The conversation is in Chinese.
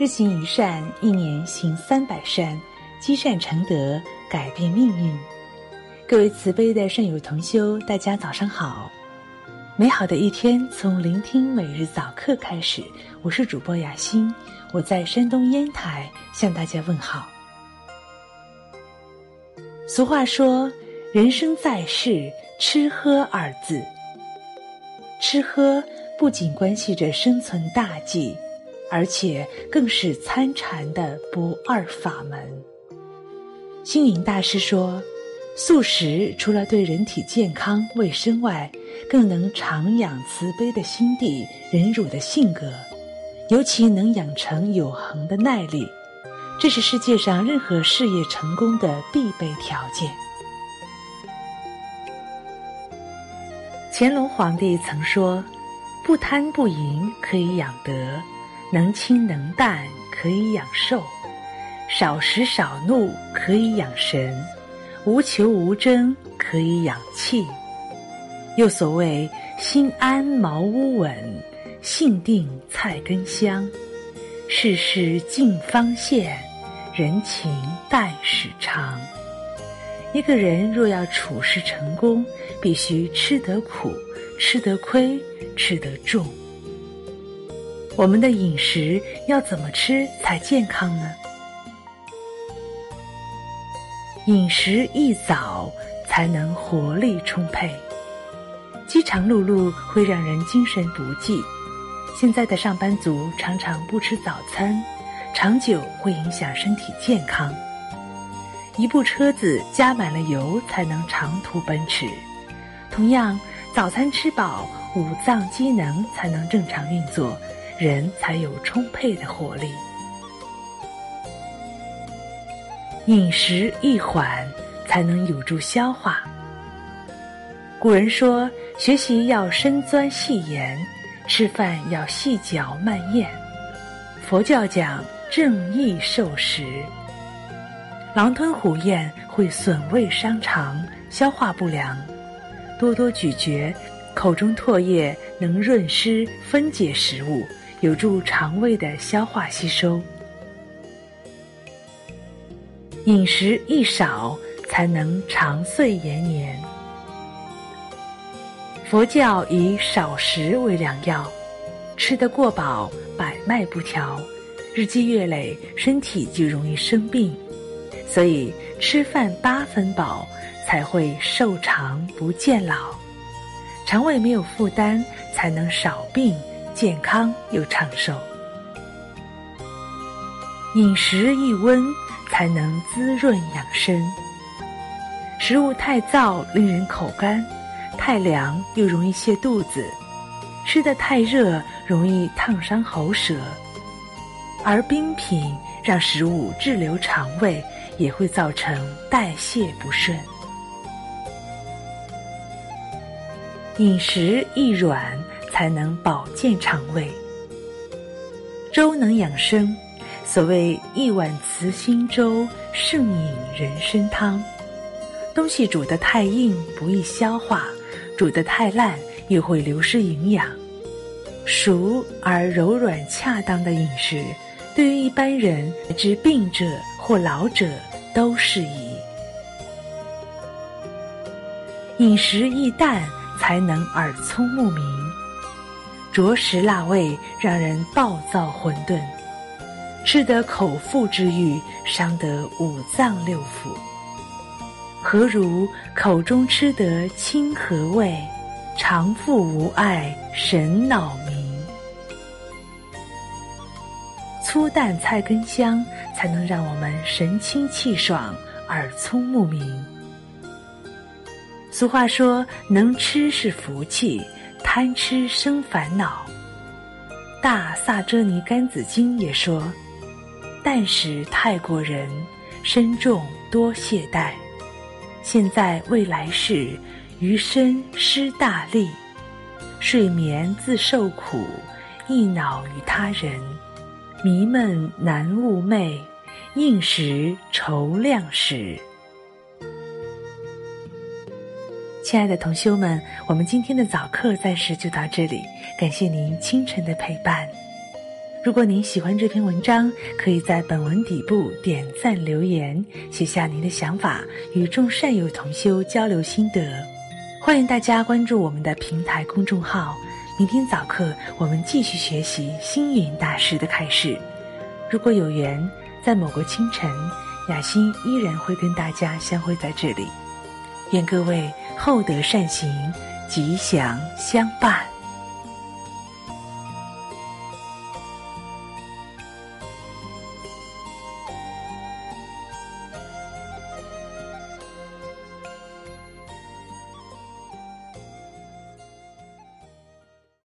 日行一善，一年行三百善，积善成德，改变命运。各位慈悲的善友同修，大家早上好！美好的一天从聆听每日早课开始。我是主播雅欣，我在山东烟台向大家问好。俗话说：“人生在世，吃喝二字。”吃喝不仅关系着生存大计。而且更是参禅的不二法门。星云大师说：“素食除了对人体健康卫生外，更能常养慈悲的心地、忍辱的性格，尤其能养成有恒的耐力。这是世界上任何事业成功的必备条件。”乾隆皇帝曾说：“不贪不淫，可以养德。”能清能淡可以养寿，少食少怒可以养神，无求无争可以养气。又所谓心安茅屋稳，性定菜根香。世事尽方现，人情淡始长。一个人若要处事成功，必须吃得苦，吃得亏，吃得重。我们的饮食要怎么吃才健康呢？饮食一早才能活力充沛。饥肠辘辘会让人精神不济。现在的上班族常常不吃早餐，长久会影响身体健康。一部车子加满了油才能长途奔驰。同样，早餐吃饱，五脏机能才能正常运作。人才有充沛的活力。饮食一缓，才能有助消化。古人说：“学习要深钻细研，吃饭要细嚼慢咽。”佛教讲正意受食，狼吞虎咽会损胃伤肠，消化不良。多多咀嚼，口中唾液能润湿分解食物。有助肠胃的消化吸收，饮食一少才能长岁延年。佛教以少食为良药，吃得过饱，百脉不调，日积月累，身体就容易生病。所以吃饭八分饱，才会寿长不见老。肠胃没有负担，才能少病。健康又长寿，饮食一温才能滋润养生。食物太燥令人口干，太凉又容易泻肚子，吃的太热容易烫伤喉舌，而冰品让食物滞留肠胃，也会造成代谢不顺。饮食一软。才能保健肠胃。粥能养生，所谓一碗慈心粥，胜饮人参汤。东西煮得太硬不易消化，煮得太烂又会流失营养。熟而柔软恰当的饮食，对于一般人之病者或老者都适宜。饮食易淡，才能耳聪目明。着实辣味让人暴躁混沌，吃得口腹之欲，伤得五脏六腑。何如口中吃得清和味，肠腹无碍神脑明。粗淡菜根香，才能让我们神清气爽，耳聪目明。俗话说，能吃是福气。贪吃生烦恼，《大萨遮尼甘子经》也说：“淡食太过人，身重多懈怠。现在未来世，余身失大利，睡眠自受苦，益恼于他人，迷闷难寤寐，应时愁量时。”亲爱的同修们，我们今天的早课暂时就到这里，感谢您清晨的陪伴。如果您喜欢这篇文章，可以在本文底部点赞留言，写下您的想法，与众善友同修交流心得。欢迎大家关注我们的平台公众号。明天早课，我们继续学习星云大师的开示。如果有缘，在某个清晨，雅欣依然会跟大家相会在这里。愿各位厚德善行，吉祥相伴。